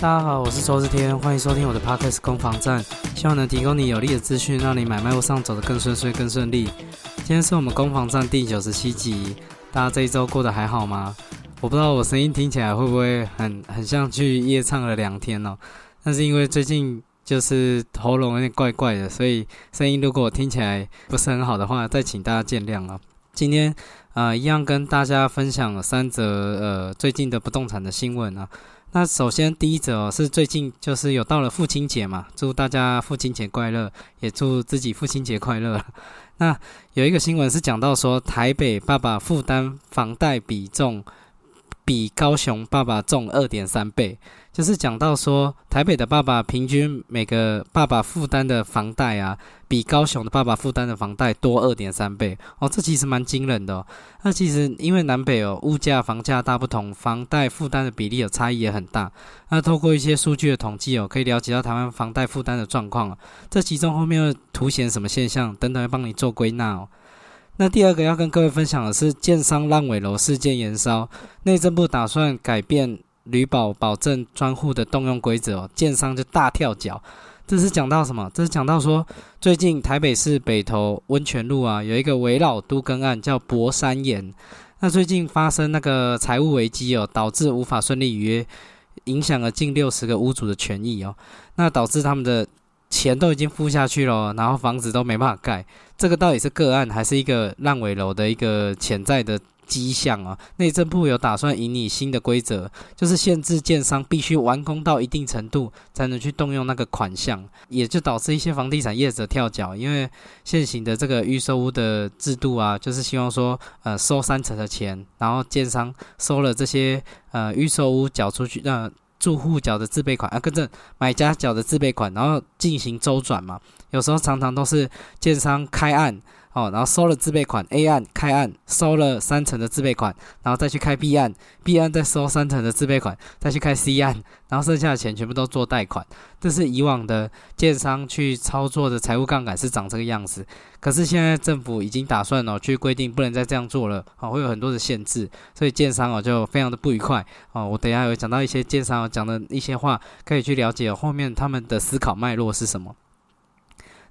大家好，我是周志天，欢迎收听我的 Podcast 攻防战，希望能提供你有力的资讯，让你买卖路上走得更顺遂、更顺利。今天是我们攻防战第九十七集，大家这一周过得还好吗？我不知道我声音听起来会不会很很像去夜唱了两天哦，但是因为最近就是喉咙有点怪怪的，所以声音如果听起来不是很好的话，再请大家见谅啊。今天啊，一样跟大家分享三则呃最近的不动产的新闻啊。那首先第一则哦，是最近就是有到了父亲节嘛，祝大家父亲节快乐，也祝自己父亲节快乐。那有一个新闻是讲到说，台北爸爸负担房贷比重比高雄爸爸重二点三倍。就是讲到说，台北的爸爸平均每个爸爸负担的房贷啊，比高雄的爸爸负担的房贷多二点三倍哦，这其实蛮惊人的哦。那其实因为南北哦物价房价大不同，房贷负担的比例有差异也很大。那透过一些数据的统计哦，可以了解到台湾房贷负担的状况。这其中后面又凸显什么现象等等，会帮你做归纳哦。那第二个要跟各位分享的是，建商烂尾楼事件延烧，内政部打算改变。旅保保证专户的动用规则哦，建商就大跳脚。这是讲到什么？这是讲到说，最近台北市北投温泉路啊，有一个围绕都更案叫博山岩。那最近发生那个财务危机哦，导致无法顺利预约，影响了近六十个屋主的权益哦。那导致他们的钱都已经付下去了，然后房子都没办法盖。这个到底是个案，还是一个烂尾楼的一个潜在的？迹象啊，内政部有打算引拟新的规则，就是限制建商必须完工到一定程度才能去动用那个款项，也就导致一些房地产业者跳脚，因为现行的这个预售屋的制度啊，就是希望说，呃，收三成的钱，然后建商收了这些呃预售屋缴出去，让住户缴的自备款啊，跟着买家缴的自备款，然后进行周转嘛，有时候常常都是建商开案。哦，然后收了自备款，A 案开案收了三成的自备款，然后再去开 B 案，B 案再收三成的自备款，再去开 C 案，然后剩下的钱全部都做贷款。这是以往的建商去操作的财务杠杆是长这个样子。可是现在政府已经打算哦去规定不能再这样做了，哦会有很多的限制，所以建商哦就非常的不愉快。哦，我等下有讲到一些建商讲的一些话，可以去了解后面他们的思考脉络是什么。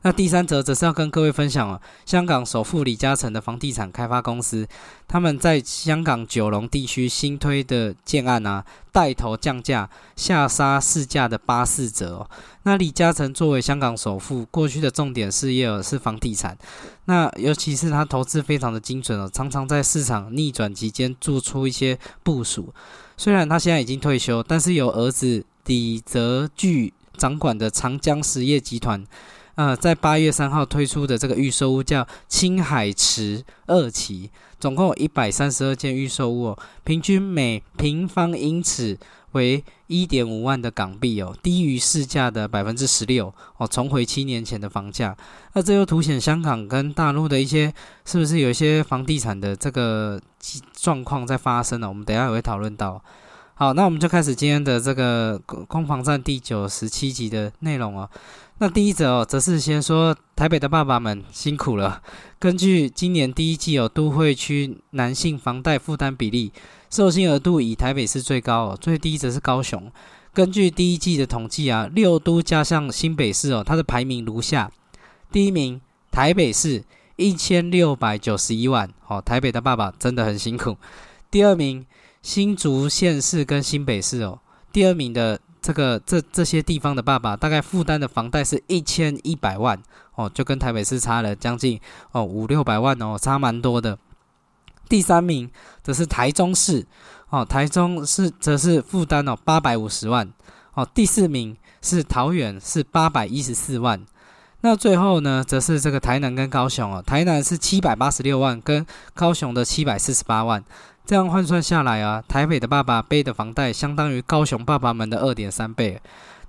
那第三则则是要跟各位分享哦，香港首富李嘉诚的房地产开发公司，他们在香港九龙地区新推的建案啊，带头降价，下杀市价的八四折哦。那李嘉诚作为香港首富，过去的重点事业是房地产，那尤其是他投资非常的精准哦，常常在市场逆转期间做出一些部署。虽然他现在已经退休，但是有儿子李泽钜掌管的长江实业集团。呃，在八月三号推出的这个预售屋叫青海池二期，总共一百三十二间预售屋哦，平均每平方英尺为一点五万的港币哦，低于市价的百分之十六哦，重回七年前的房价。那这又凸显香港跟大陆的一些是不是有一些房地产的这个状况在发生呢？我们等下也会讨论到。好，那我们就开始今天的这个攻防战第九十七集的内容哦。那第一则哦，则是先说台北的爸爸们辛苦了。根据今年第一季哦，都会区男性房贷负担比例，授信额度以台北市最高哦，最低则是高雄。根据第一季的统计啊，六都加上新北市哦，它的排名如下：第一名台北市一千六百九十一万哦，台北的爸爸真的很辛苦。第二名新竹县市跟新北市哦，第二名的。这个这这些地方的爸爸大概负担的房贷是一千一百万哦，就跟台北市差了将近哦五六百万哦，差蛮多的。第三名则是台中市哦，台中市则是负担哦八百五十万哦。第四名是桃园是八百一十四万，那最后呢，则是这个台南跟高雄哦，台南是七百八十六万，跟高雄的七百四十八万。这样换算下来啊，台北的爸爸背的房贷相当于高雄爸爸们的二点三倍。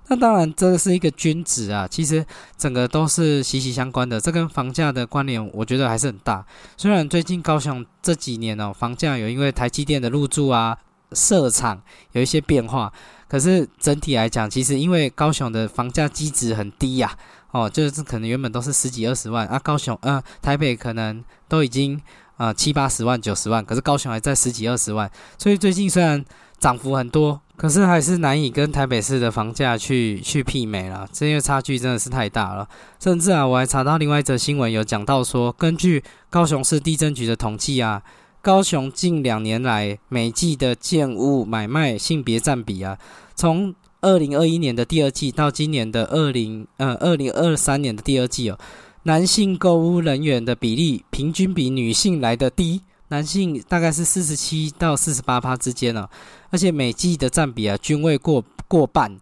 那当然，这是一个均值啊，其实整个都是息息相关的。这跟房价的关联，我觉得还是很大。虽然最近高雄这几年哦，房价有因为台积电的入驻啊、设厂有一些变化，可是整体来讲，其实因为高雄的房价基值很低呀，哦，就是可能原本都是十几二十万啊，高雄呃台北可能都已经。啊，七八十万、九十万，可是高雄还在十几二十万，所以最近虽然涨幅很多，可是还是难以跟台北市的房价去去媲美了，这因为差距真的是太大了。甚至啊，我还查到另外一则新闻，有讲到说，根据高雄市地震局的统计啊，高雄近两年来每季的建物买卖性别占比啊，从二零二一年的第二季到今年的二零呃二零二三年的第二季哦，男性购物人员的比例平均比女性来的低。男性大概是四十七到四十八趴之间哦，而且每季的占比啊均未过过半，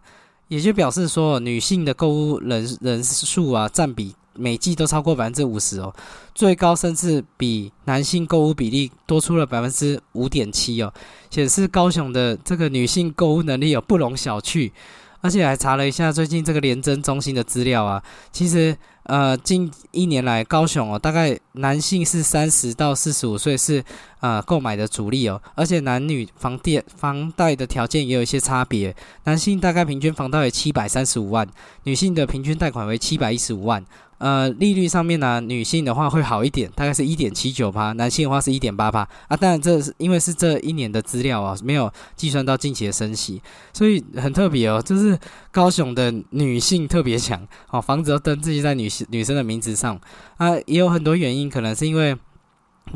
也就表示说女性的购物人人数啊占比每季都超过百分之五十哦，最高甚至比男性购物比例多出了百分之五点七哦，显示高雄的这个女性购物能力有不容小觑，而且还查了一下最近这个廉政中心的资料啊，其实。呃，近一年来，高雄哦，大概男性是三十到四十五岁是呃购买的主力哦，而且男女房贷房贷的条件也有一些差别，男性大概平均房贷为七百三十五万，女性的平均贷款为七百一十五万。呃，利率上面呢，女性的话会好一点，大概是一点七九趴，男性的话是一点八趴啊。当然，这是因为是这一年的资料啊，没有计算到近期的升息，所以很特别哦。就是高雄的女性特别强，哦，房子都登记在女性女生的名字上啊，也有很多原因，可能是因为。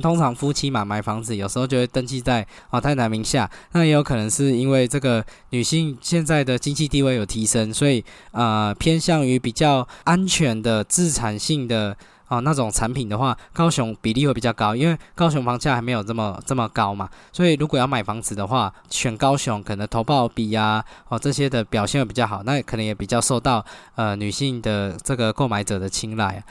通常夫妻嘛买房子，有时候就会登记在哦太太名下。那也有可能是因为这个女性现在的经济地位有提升，所以呃偏向于比较安全的自产性的哦那种产品的话，高雄比例会比较高，因为高雄房价还没有这么这么高嘛。所以如果要买房子的话，选高雄可能投报比呀哦这些的表现会比较好，那可能也比较受到呃女性的这个购买者的青睐。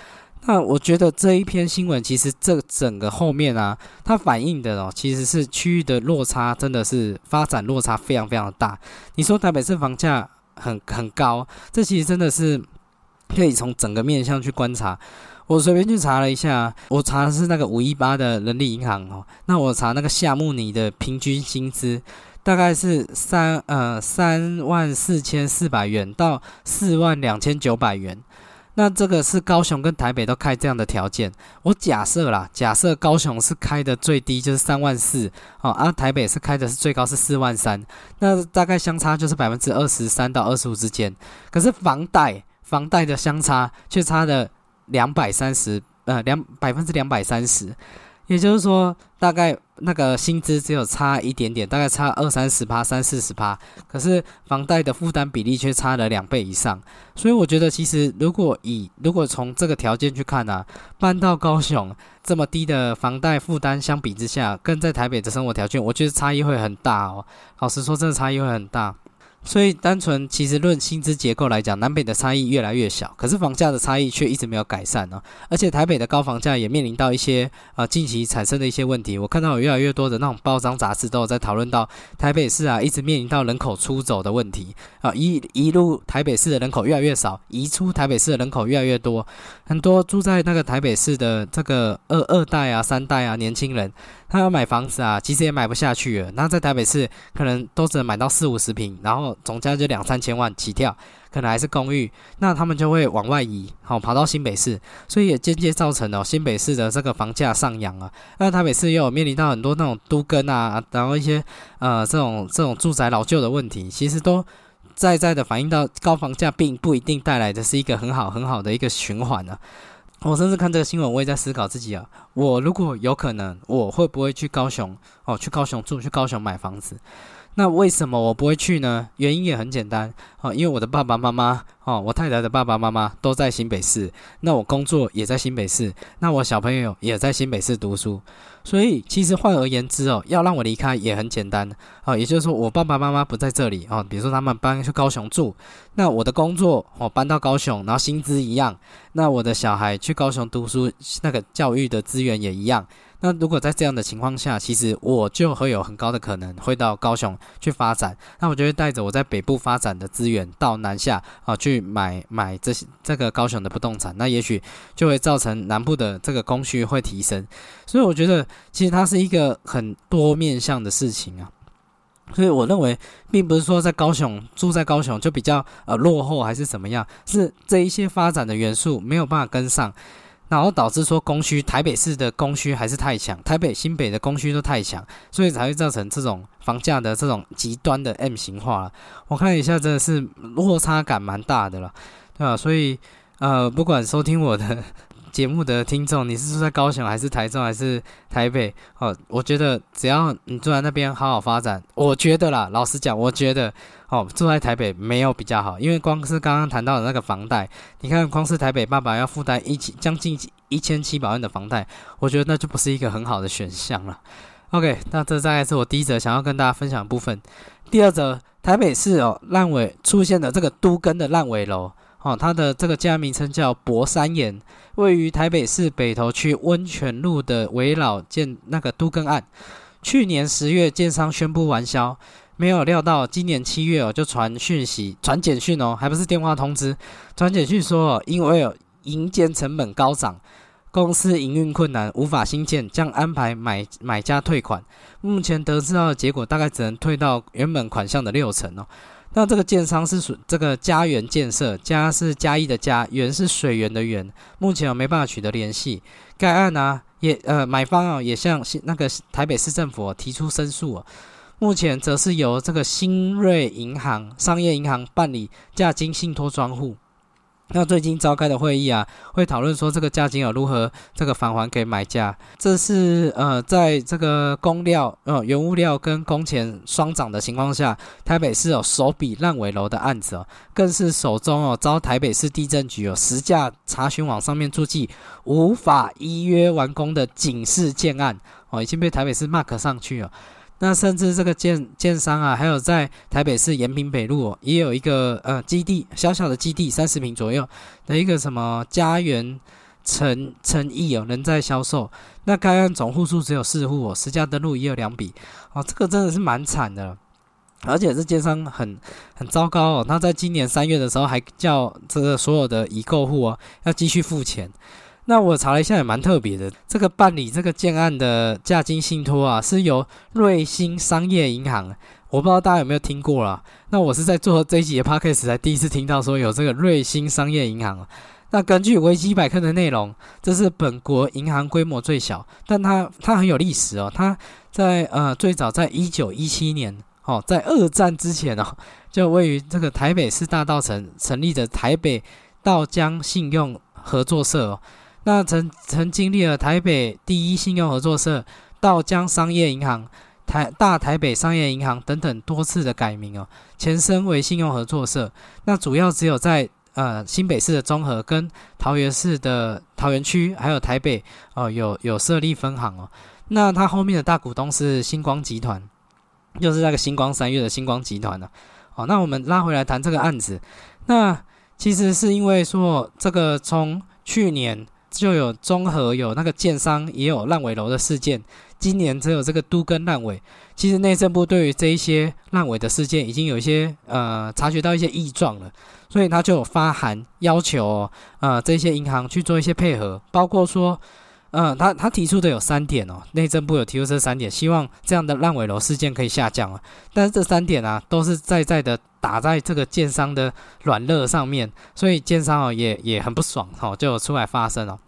那我觉得这一篇新闻，其实这整个后面啊，它反映的哦，其实是区域的落差，真的是发展落差非常非常大。你说台北市房价很很高，这其实真的是可以从整个面向去观察。我随便去查了一下，我查的是那个五一八的人力银行哦，那我查那个夏目尼的平均薪资大概是三呃三万四千四百元到四万两千九百元。那这个是高雄跟台北都开这样的条件，我假设啦，假设高雄是开的最低就是三万四，哦，而台北是开的是最高是四万三，那大概相差就是百分之二十三到二十五之间，可是房贷房贷的相差却差的两百三十，呃，两百分之两百三十。也就是说，大概那个薪资只有差一点点，大概差二三十趴、三四十趴，可是房贷的负担比例却差了两倍以上。所以我觉得，其实如果以如果从这个条件去看呢，搬到高雄这么低的房贷负担相比之下，跟在台北的生活条件，我觉得差异会很大哦。老实说，真的差异会很大。所以，单纯其实论薪资结构来讲，南北的差异越来越小，可是房价的差异却一直没有改善呢。而且，台北的高房价也面临到一些啊近期产生的一些问题。我看到有越来越多的那种报章杂志都有在讨论到台北市啊，一直面临到人口出走的问题啊，一一路台北市的人口越来越少，移出台北市的人口越来越多，很多住在那个台北市的这个二二代啊、三代啊年轻人。他要买房子啊，其实也买不下去了。那在台北市可能都只能买到四五十平，然后总价就两三千万起跳，可能还是公寓。那他们就会往外移，好跑到新北市，所以也间接造成了新北市的这个房价上扬啊。那台北市又有面临到很多那种都更啊，然后一些呃这种这种住宅老旧的问题，其实都在在的反映到高房价并不一定带来的是一个很好很好的一个循环呢。我甚至看这个新闻，我也在思考自己啊，我如果有可能，我会不会去高雄？哦，去高雄住，去高雄买房子？那为什么我不会去呢？原因也很简单哦，因为我的爸爸妈妈哦，我太太的爸爸妈妈都在新北市，那我工作也在新北市，那我小朋友也在新北市读书，所以其实换而言之哦，要让我离开也很简单哦，也就是说我爸爸妈妈不在这里哦，比如说他们搬去高雄住，那我的工作哦搬到高雄，然后薪资一样，那我的小孩去高雄读书，那个教育的资源也一样。那如果在这样的情况下，其实我就会有很高的可能会到高雄去发展。那我就会带着我在北部发展的资源到南下啊，去买买这些这个高雄的不动产。那也许就会造成南部的这个供需会提升。所以我觉得其实它是一个很多面向的事情啊。所以我认为，并不是说在高雄住在高雄就比较呃落后还是怎么样，是这一些发展的元素没有办法跟上。然后导致说供需，台北市的供需还是太强，台北新北的供需都太强，所以才会造成这种房价的这种极端的 M 型化了。我看了一下，真的是落差感蛮大的了，对吧？所以呃，不管收听我的。节目的听众，你是住在高雄还是台中还是台北？哦，我觉得只要你住在那边好好发展，我觉得啦，老实讲，我觉得哦，住在台北没有比较好，因为光是刚刚谈到的那个房贷，你看光是台北爸爸要负担一将近一千七百万的房贷，我觉得那就不是一个很好的选项了。OK，那这大概是我第一则想要跟大家分享的部分。第二则，台北市哦烂尾出现的这个都更的烂尾楼。哦，它的这个家名称叫博山岩，位于台北市北投区温泉路的围老建那个都更案。去年十月，建商宣布完销，没有料到今年七月哦，就传讯息、传简讯哦，还不是电话通知，传简讯说，因为有营建成本高涨，公司营运困难，无法新建，将安排买买家退款。目前得知到的结果，大概只能退到原本款项的六成哦。那这个建商是属这个家园建设，家是嘉义的家，园是水源的源。目前我没办法取得联系。该案呢，也呃买方啊也向那个台北市政府提出申诉。目前则是由这个新瑞银行商业银行办理价金信托专户。那最近召开的会议啊，会讨论说这个价金要如何这个返还给买家。这是呃，在这个工料呃原物料跟工钱双涨的情况下，台北市有首笔烂尾楼的案子哦，更是手中哦遭台北市地震局哦实价查询网上面注记无法依约完工的警示建案哦，已经被台北市 mark 上去了。那甚至这个建建商啊，还有在台北市延平北路也有一个呃基地，小小的基地，三十平左右的一个什么家园诚诚意哦，人在销售。那该案总户数只有四户哦，实价登录也有两笔哦，这个真的是蛮惨的，而且这建商很很糟糕哦，他在今年三月的时候还叫这个所有的已购户哦要继续付钱。那我查了一下，也蛮特别的。这个办理这个建案的价金信托啊，是由瑞星商业银行。我不知道大家有没有听过啦。那我是在做这一集的 podcast 才第一次听到说有这个瑞星商业银行。那根据维基百科的内容，这是本国银行规模最小，但它它很有历史哦。它在呃最早在一九一七年哦，在二战之前哦，就位于这个台北市大道城成立的台北道江信用合作社哦。那曾曾经历了台北第一信用合作社、道江商业银行、台大台北商业银行等等多次的改名哦，前身为信用合作社。那主要只有在呃新北市的中和跟桃园市的桃园区，还有台北哦有有设立分行哦。那它后面的大股东是星光集团，就是那个星光三月的星光集团呢。哦，那我们拉回来谈这个案子，那其实是因为说这个从去年。就有综合有那个建商也有烂尾楼的事件，今年只有这个都跟烂尾。其实内政部对于这一些烂尾的事件，已经有一些呃察觉到一些异状了，所以他就有发函要求呃这些银行去做一些配合，包括说，嗯，他他提出的有三点哦，内政部有提出这三点，希望这样的烂尾楼事件可以下降啊。但是这三点啊，都是在在的打在这个建商的软肋上面，所以建商哦也也很不爽哦，就出来发声哦。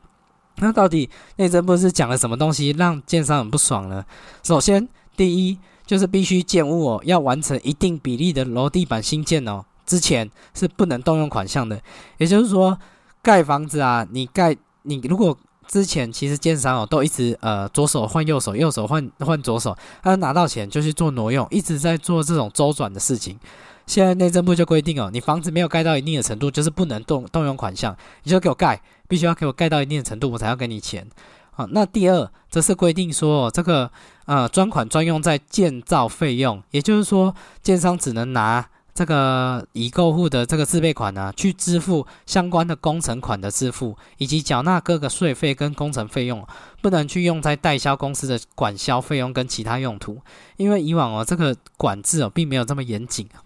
那到底内政部是讲了什么东西让建商很不爽呢？首先，第一就是必须建物哦要完成一定比例的楼地板新建哦，之前是不能动用款项的。也就是说，盖房子啊，你盖你如果之前其实建商哦都一直呃左手换右手，右手换换左手，他拿到钱就去做挪用，一直在做这种周转的事情。现在内政部就规定哦，你房子没有盖到一定的程度，就是不能动动用款项，你就给我盖。必须要给我盖到一定的程度，我才要给你钱。好，那第二则是规定说，这个呃专款专用在建造费用，也就是说，建商只能拿这个已购户的这个自备款呢，去支付相关的工程款的支付，以及缴纳各个税费跟工程费用，不能去用在代销公司的管销费用跟其他用途。因为以往哦，这个管制哦并没有这么严谨啊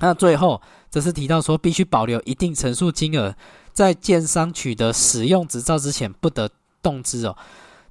那最后则是提到说，必须保留一定陈述金额。在建商取得使用执照之前，不得动资哦。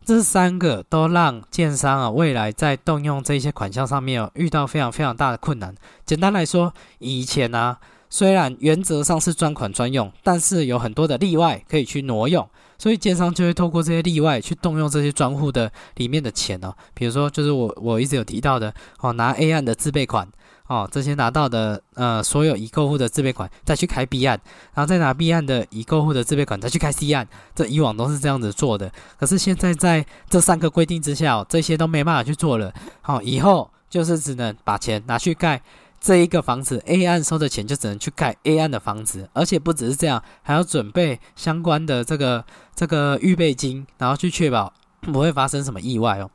这三个都让建商啊，未来在动用这些款项上面哦，遇到非常非常大的困难。简单来说，以前呢，虽然原则上是专款专用，但是有很多的例外可以去挪用。所以建商就会透过这些例外去动用这些专户的里面的钱哦，比如说就是我我一直有提到的哦，拿 A 案的自备款哦，这些拿到的呃所有已购户的自备款再去开 B 案，然后再拿 B 案的已购户的自备款再去开 C 案，这以往都是这样子做的。可是现在在这三个规定之下，哦这些都没办法去做了。好，以后就是只能把钱拿去盖。这一个房子 A 案收的钱就只能去盖 A 案的房子，而且不只是这样，还要准备相关的这个这个预备金，然后去确保不会发生什么意外哦。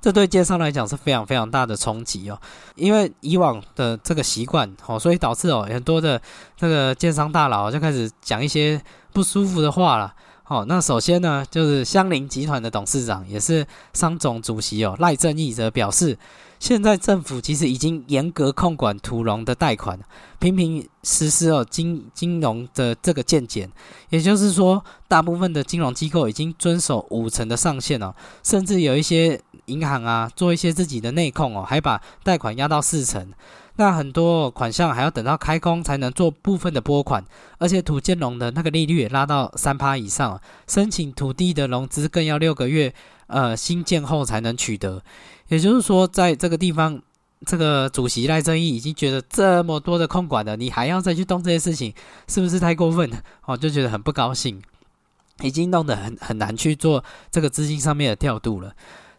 这对建商来讲是非常非常大的冲击哦，因为以往的这个习惯哦，所以导致哦很多的这个建商大佬就开始讲一些不舒服的话了。哦，那首先呢，就是香菱集团的董事长也是商总主席哦赖正义则表示。现在政府其实已经严格控管土融的贷款，频频实施哦金金融的这个建检，也就是说，大部分的金融机构已经遵守五成的上限哦，甚至有一些银行啊做一些自己的内控哦，还把贷款压到四成。那很多款项还要等到开工才能做部分的拨款，而且土建融的那个利率也拉到三趴以上，申请土地的融资更要六个月，呃新建后才能取得。也就是说，在这个地方，这个主席赖正义已经觉得这么多的控管了，你还要再去动这些事情，是不是太过分了？哦，就觉得很不高兴，已经弄得很很难去做这个资金上面的调度了。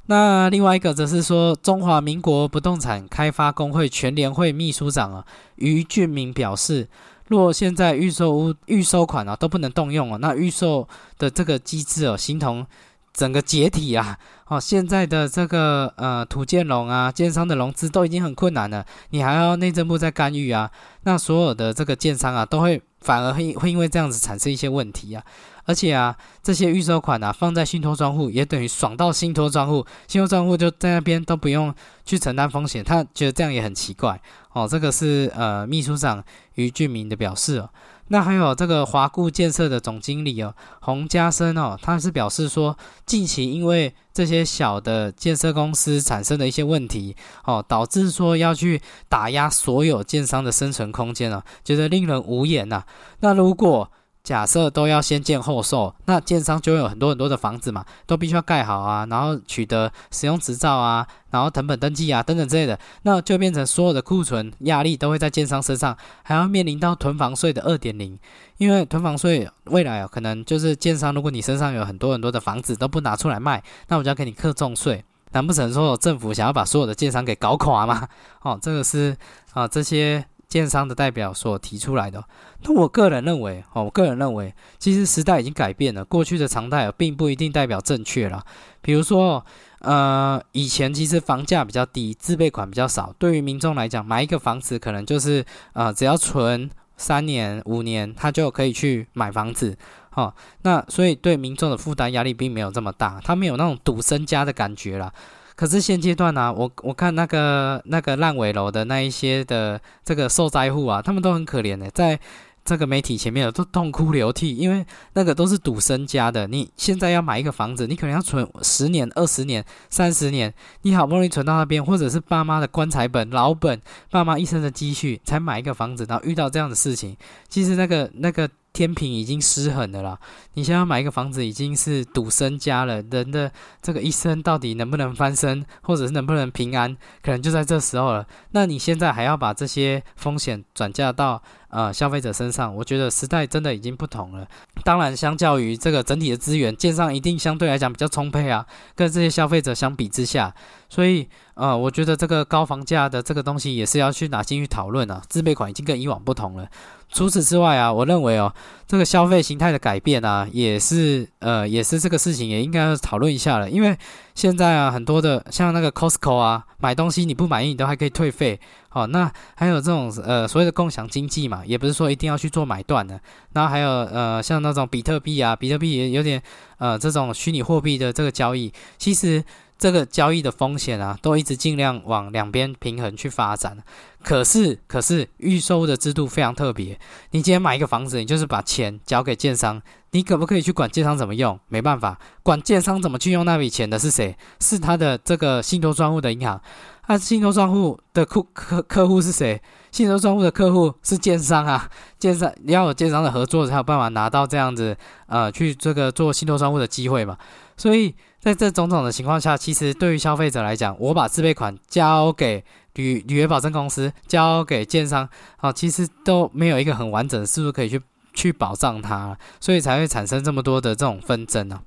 那另外一个则是说，中华民国不动产开发工会全联会秘书长啊于俊明表示，若现在预售屋预收款啊都不能动用啊，那预售的这个机制哦，形同。整个解体啊！哦，现在的这个呃土建融啊，建商的融资都已经很困难了，你还要内政部在干预啊？那所有的这个建商啊，都会反而会会因为这样子产生一些问题啊！而且啊，这些预收款啊，放在信托专户，也等于爽到信托专户，信托专户就在那边都不用去承担风险，他觉得这样也很奇怪哦。这个是呃秘书长于俊明的表示哦。那还有这个华固建设的总经理哦，洪家生哦，他是表示说，近期因为这些小的建设公司产生的一些问题哦，导致说要去打压所有建商的生存空间啊，觉得令人无言呐。那如果假设都要先建后售，那建商就会有很多很多的房子嘛，都必须要盖好啊，然后取得使用执照啊，然后成本登记啊等等之类的，那就变成所有的库存压力都会在建商身上，还要面临到囤房税的二点零，因为囤房税未来啊，可能就是建商，如果你身上有很多很多的房子都不拿出来卖，那我就要给你课重税，难不成说政府想要把所有的建商给搞垮吗？哦，这个是啊这些。建商的代表所提出来的，那我个人认为，哦，我个人认为，其实时代已经改变了，过去的常态并不一定代表正确了。比如说，呃，以前其实房价比较低，自备款比较少，对于民众来讲，买一个房子可能就是呃，只要存三年、五年，他就可以去买房子，哦，那所以对民众的负担压力并没有这么大，他没有那种赌身家的感觉了。可是现阶段呢，我我看那个那个烂尾楼的那一些的这个受灾户啊，他们都很可怜的，在这个媒体前面都痛哭流涕，因为那个都是赌身家的。你现在要买一个房子，你可能要存十年、二十年、三十年，你好不容易存到那边，或者是爸妈的棺材本、老本，爸妈一生的积蓄才买一个房子，然后遇到这样的事情，其实那个那个。天平已经失衡了啦！你现在买一个房子已经是赌身家了，人的这个一生到底能不能翻身，或者是能不能平安，可能就在这时候了。那你现在还要把这些风险转嫁到呃消费者身上，我觉得时代真的已经不同了。当然，相较于这个整体的资源，建商一定相对来讲比较充沛啊，跟这些消费者相比之下，所以呃，我觉得这个高房价的这个东西也是要去拿进去讨论啊。自备款已经跟以往不同了。除此之外啊，我认为哦，这个消费形态的改变啊，也是呃，也是这个事情也应该要讨论一下了。因为现在啊，很多的像那个 Costco 啊，买东西你不满意，你都还可以退费。好，那还有这种呃所谓的共享经济嘛，也不是说一定要去做买断的。然后还有呃，像那种比特币啊，比特币也有点呃这种虚拟货币的这个交易，其实。这个交易的风险啊，都一直尽量往两边平衡去发展。可是，可是预售的制度非常特别。你今天买一个房子，你就是把钱交给建商，你可不可以去管建商怎么用？没办法，管建商怎么去用那笔钱的是谁？是他的这个信托专户的银行。那信托账户的客客客户是谁？信托账户的客户是建商啊，建商你要有建商的合作才有办法拿到这样子呃去这个做信托账户的机会嘛。所以在这种种的情况下，其实对于消费者来讲，我把自备款交给旅履约保证公司，交给建商啊，其实都没有一个很完整，是不是可以去 去保障它？所以才会产生这么多的这种纷争呢？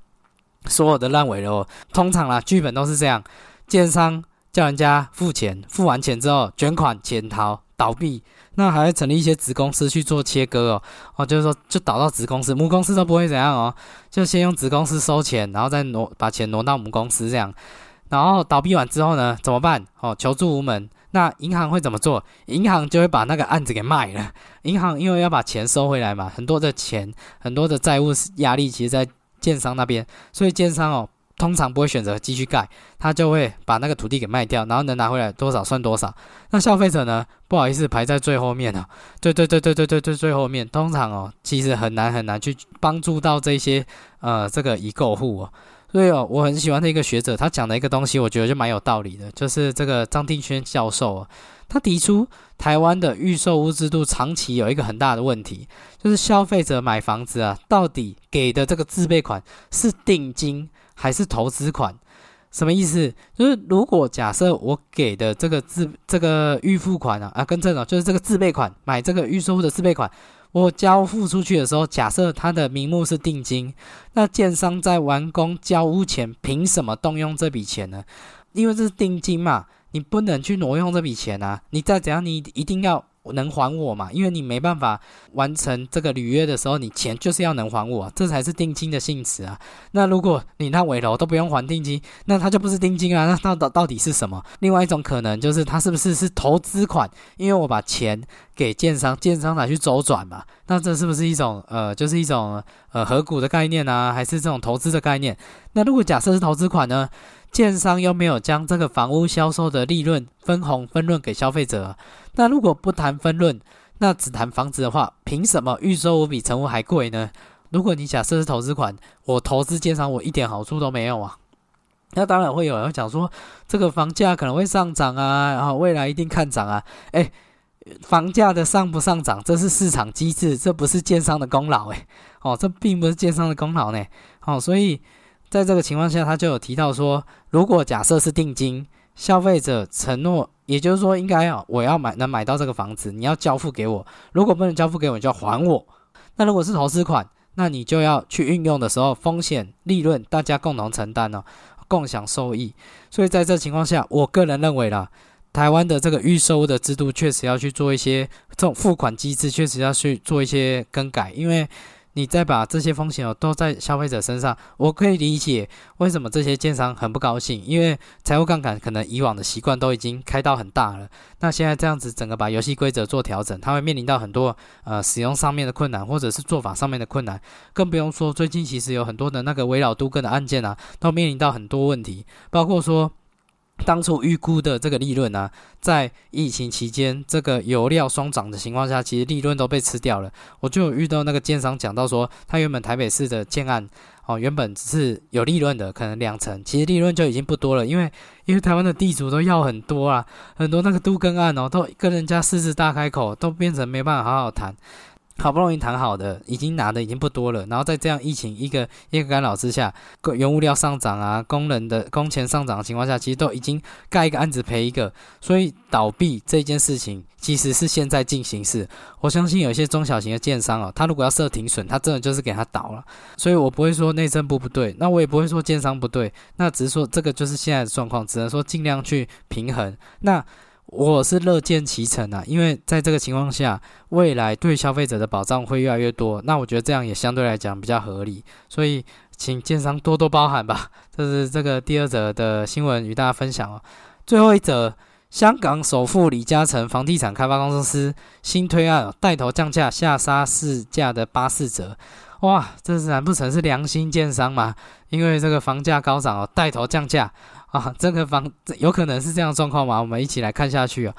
所有的烂尾楼，通常啦，剧本都是这样，建商叫人家付钱，付完钱之后卷款潜逃。倒闭，那还会成立一些子公司去做切割哦，哦，就是说就倒到子公司，母公司都不会怎样哦，就先用子公司收钱，然后再挪把钱挪到母公司这样，然后倒闭完之后呢，怎么办？哦，求助无门，那银行会怎么做？银行就会把那个案子给卖了，银行因为要把钱收回来嘛，很多的钱，很多的债务压力，其实在建商那边，所以建商哦。通常不会选择继续盖，他就会把那个土地给卖掉，然后能拿回来多少算多少。那消费者呢？不好意思，排在最后面啊。对对对对对对对，最后面。通常哦，其实很难很难去帮助到这些呃这个已购户哦。所以哦，我很喜欢的一个学者，他讲的一个东西，我觉得就蛮有道理的，就是这个张定轩教授啊，他提出台湾的预售屋制度长期有一个很大的问题，就是消费者买房子啊，到底给的这个自备款是定金。还是投资款，什么意思？就是如果假设我给的这个自这个预付款啊啊，跟这种就是这个自备款买这个预售的自备款，我交付出去的时候，假设它的名目是定金，那建商在完工交屋前凭什么动用这笔钱呢？因为这是定金嘛，你不能去挪用这笔钱啊！你再怎样，你一定要。能还我嘛？因为你没办法完成这个履约的时候，你钱就是要能还我，这才是定金的性质啊。那如果你那尾楼都不用还定金，那它就不是定金啊。那到到到底是什么？另外一种可能就是它是不是是投资款？因为我把钱给建商，建商拿去周转嘛。那这是不是一种呃，就是一种呃合股的概念呢？还是这种投资的概念？那如果假设是投资款呢？建商又没有将这个房屋销售的利润分红分润给消费者，那如果不谈分论，那只谈房子的话，凭什么预售屋比成屋还贵呢？如果你假设是投资款，我投资建商，我一点好处都没有啊。那当然会有人讲说，这个房价可能会上涨啊，然后未来一定看涨啊。诶，房价的上不上涨，这是市场机制，这不是建商的功劳诶，哦，这并不是建商的功劳呢。哦，所以。在这个情况下，他就有提到说，如果假设是定金，消费者承诺，也就是说，应该啊，我要买能买到这个房子，你要交付给我。如果不能交付给我，就要还我。那如果是投资款，那你就要去运用的时候，风险利润大家共同承担哦，共享收益。所以在这情况下，我个人认为啦，台湾的这个预收的制度确实要去做一些这种付款机制，确实要去做一些更改，因为。你再把这些风险哦都在消费者身上，我可以理解为什么这些建商很不高兴，因为财务杠杆可能以往的习惯都已经开到很大了，那现在这样子整个把游戏规则做调整，它会面临到很多呃使用上面的困难，或者是做法上面的困难，更不用说最近其实有很多的那个围绕都更的案件啊，都面临到很多问题，包括说。当初预估的这个利润呢，在疫情期间这个油料双涨的情况下，其实利润都被吃掉了。我就有遇到那个建商讲到说，他原本台北市的建案哦，原本只是有利润的，可能两成，其实利润就已经不多了，因为因为台湾的地主都要很多啊，很多那个都更案哦，都跟人家狮子大开口，都变成没办法好好谈。好不容易谈好的，已经拿的已经不多了，然后在这样疫情一个一个干扰之下，原物料上涨啊，工人的工钱上涨的情况下，其实都已经盖一个案子赔一个，所以倒闭这件事情其实是现在进行式。我相信有一些中小型的建商哦，他如果要设停损，他真的就是给他倒了。所以我不会说内政部不对，那我也不会说建商不对，那只是说这个就是现在的状况，只能说尽量去平衡。那。我是乐见其成啊，因为在这个情况下，未来对消费者的保障会越来越多。那我觉得这样也相对来讲比较合理，所以请建商多多包涵吧。这是这个第二则的新闻与大家分享哦。最后一则，香港首富李嘉诚房地产开发公司新推案，带头降价下杀市价的八四折。哇，这是难不成是良心建商吗？因为这个房价高涨哦，带头降价。啊，这个房有可能是这样状况吗？我们一起来看下去啊。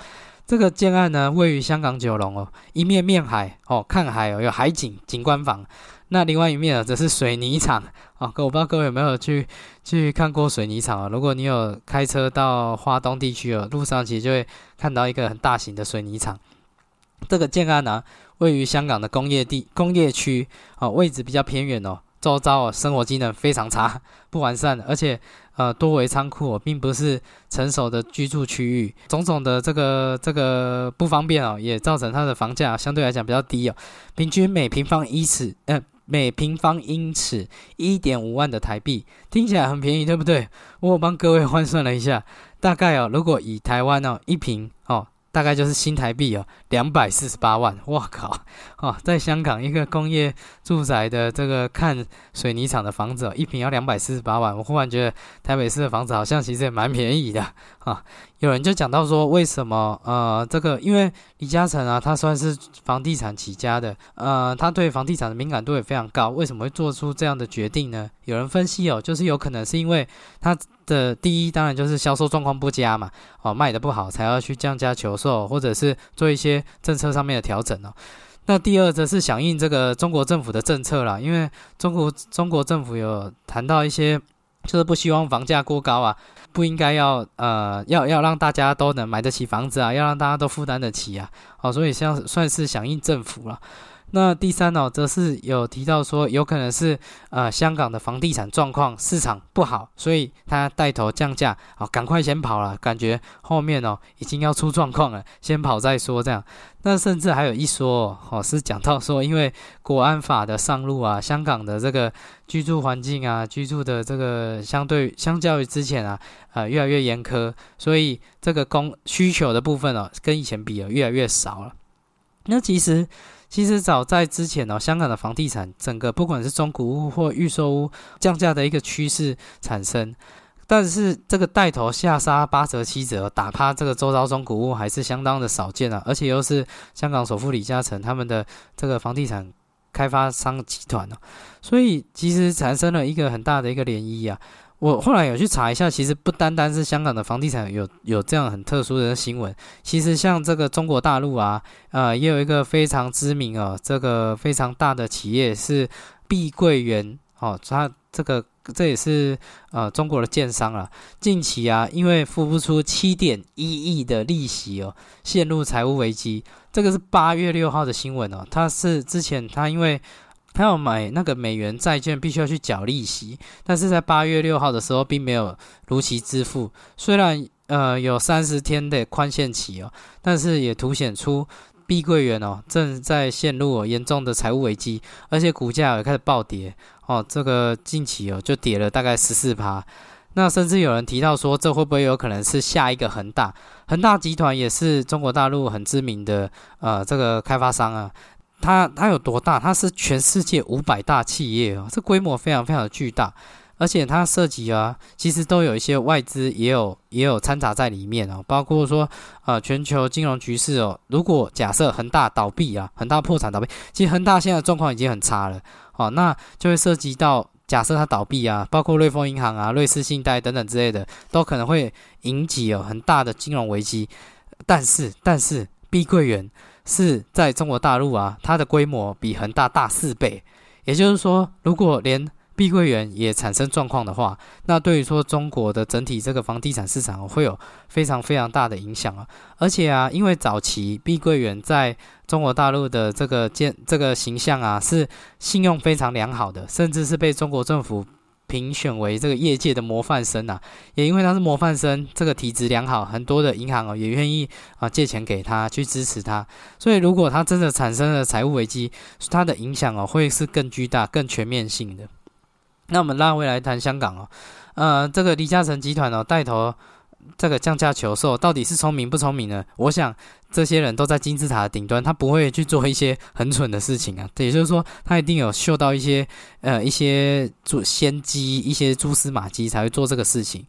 这个建案呢，位于香港九龙哦，一面面海哦，看海哦，有海景景观房，那另外一面啊，则是水泥厂啊。我不知道各位有没有去去看过水泥厂啊？如果你有开车到华东地区哦，路上其实就会看到一个很大型的水泥厂。这个建案呢，位于香港的工业地工业区啊，位置比较偏远哦，周遭哦生活机能非常差，不完善，而且。呃，多为仓库，并不是成熟的居住区域，种种的这个这个不方便哦，也造成它的房价相对来讲比较低哦，平均每平方一尺，呃，每平方英尺一点五万的台币，听起来很便宜，对不对？我帮各位换算了一下，大概哦，如果以台湾哦一平哦。大概就是新台币哦，两百四十八万，我靠！哦，在香港一个工业住宅的这个看水泥厂的房子，一平要两百四十八万，我忽然觉得台北市的房子好像其实也蛮便宜的啊。有人就讲到说，为什么呃这个？因为李嘉诚啊，他算是房地产起家的，呃，他对房地产的敏感度也非常高。为什么会做出这样的决定呢？有人分析哦，就是有可能是因为他的第一，当然就是销售状况不佳嘛，哦，卖的不好，才要去降价求售，或者是做一些政策上面的调整哦。那第二则是响应这个中国政府的政策啦，因为中国中国政府有谈到一些，就是不希望房价过高啊。不应该要呃要要让大家都能买得起房子啊，要让大家都负担得起啊，好，所以像算是响应政府了。那第三呢，则是有提到说，有可能是呃香港的房地产状况市场不好，所以他带头降价，好，赶快先跑了，感觉后面哦已经要出状况了，先跑再说这样。那甚至还有一说哦，是讲到说，因为国安法的上路啊，香港的这个居住环境啊，居住的这个相对相较于之前啊，呃越来越严苛，所以这个供需求的部分哦，跟以前比啊越来越少了。那其实。其实早在之前哦，香港的房地产整个不管是中古屋或预售屋降价的一个趋势产生，但是这个带头下杀八折七折打趴这个周遭中古屋还是相当的少见啊，而且又是香港首富李嘉诚他们的这个房地产开发商集团哦，所以其实产生了一个很大的一个涟漪啊。我后来有去查一下，其实不单单是香港的房地产有有这样很特殊的新闻，其实像这个中国大陆啊，呃，也有一个非常知名哦，这个非常大的企业是碧桂园哦，它这个这也是呃中国的建商啊，近期啊，因为付不出七点一亿的利息哦，陷入财务危机。这个是八月六号的新闻哦，它是之前它因为。他要买那个美元债券，必须要去缴利息，但是在八月六号的时候，并没有如期支付。虽然呃有三十天的宽限期哦，但是也凸显出碧桂园哦正在陷入严重的财务危机，而且股价也开始暴跌哦。这个近期哦就跌了大概十四趴。那甚至有人提到说，这会不会有可能是下一个恒大？恒大集团也是中国大陆很知名的呃这个开发商啊。它它有多大？它是全世界五百大企业哦，这规模非常非常的巨大，而且它涉及啊，其实都有一些外资也有也有掺杂在里面哦，包括说呃全球金融局势哦，如果假设恒大倒闭啊，恒大破产倒闭，其实恒大现在状况已经很差了哦，那就会涉及到假设它倒闭啊，包括瑞丰银行啊、瑞士信贷等等之类的，都可能会引起哦很大的金融危机，但是但是碧桂园。是在中国大陆啊，它的规模比恒大大四倍，也就是说，如果连碧桂园也产生状况的话，那对于说中国的整体这个房地产市场会有非常非常大的影响啊。而且啊，因为早期碧桂园在中国大陆的这个建这个形象啊，是信用非常良好的，甚至是被中国政府。评选为这个业界的模范生啊，也因为他是模范生，这个体质良好，很多的银行哦也愿意啊借钱给他去支持他。所以如果他真的产生了财务危机，他的影响哦会是更巨大、更全面性的。那我们拉回来谈香港哦，呃，这个李嘉诚集团哦带头这个降价求售，到底是聪明不聪明呢？我想。这些人都在金字塔的顶端，他不会去做一些很蠢的事情啊。也就是说，他一定有嗅到一些呃一些蛛先机、一些蛛丝马迹才会做这个事情。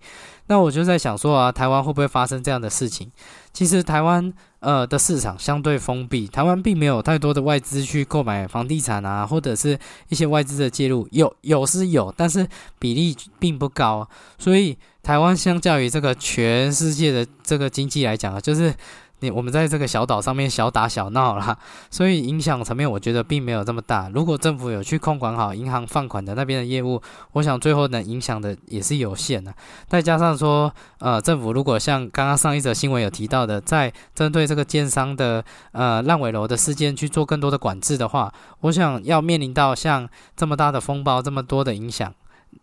那我就在想说啊，台湾会不会发生这样的事情？其实台湾呃的市场相对封闭，台湾并没有太多的外资去购买房地产啊，或者是一些外资的介入，有有是有，但是比例并不高。所以台湾相较于这个全世界的这个经济来讲啊，就是。你我们在这个小岛上面小打小闹啦，所以影响层面我觉得并没有这么大。如果政府有去控管好银行放款的那边的业务，我想最后能影响的也是有限的。再加上说，呃，政府如果像刚刚上一则新闻有提到的，在针对这个建商的呃烂尾楼的事件去做更多的管制的话，我想要面临到像这么大的风暴，这么多的影响。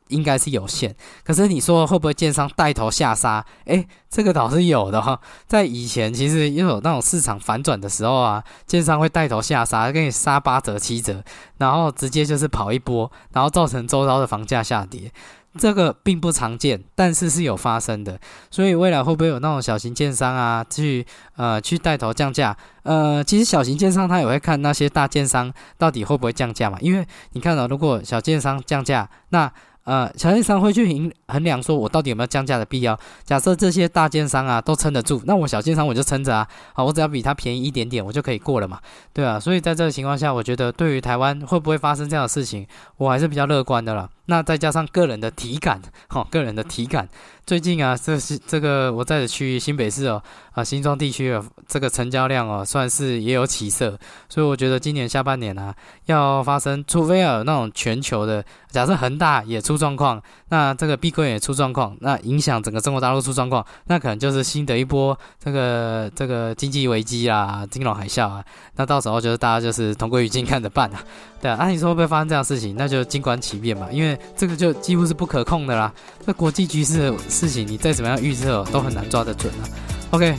应该是有限，可是你说会不会建商带头下杀？诶，这个倒是有的哈。在以前，其实又有那种市场反转的时候啊，建商会带头下杀，给你杀八折、七折，然后直接就是跑一波，然后造成周遭的房价下跌。这个并不常见，但是是有发生的。所以未来会不会有那种小型建商啊，去呃去带头降价？呃，其实小型建商他也会看那些大建商到底会不会降价嘛。因为你看到，如果小建商降价，那呃，小建商会去衡衡量说，我到底有没有降价的必要？假设这些大建商啊都撑得住，那我小建商我就撑着啊，好，我只要比它便宜一点点，我就可以过了嘛，对啊。所以在这个情况下，我觉得对于台湾会不会发生这样的事情，我还是比较乐观的了。那再加上个人的体感，哈，个人的体感，最近啊，这是这个我在的区域新北市哦，啊，新庄地区的这个成交量哦，算是也有起色，所以我觉得今年下半年啊，要发生，除非要有那种全球的，假设恒大也出状况，那这个碧桂园出状况，那影响整个中国大陆出状况，那可能就是新的一波这个这个经济危机啊，金融海啸啊，那到时候就是大家就是同归于尽，看着办啊。对啊，那你说会不会发生这样的事情？那就静观其变嘛，因为这个就几乎是不可控的啦。那国际局势的事情，你再怎么样预测都很难抓得准啊。OK，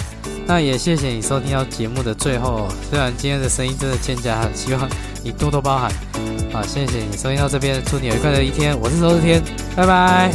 那也谢谢你收听到节目的最后，虽然今天的声音真的欠佳，希望你多多包涵。啊，谢谢你收听到这边，祝你有愉快的一天。我是周日天，拜拜。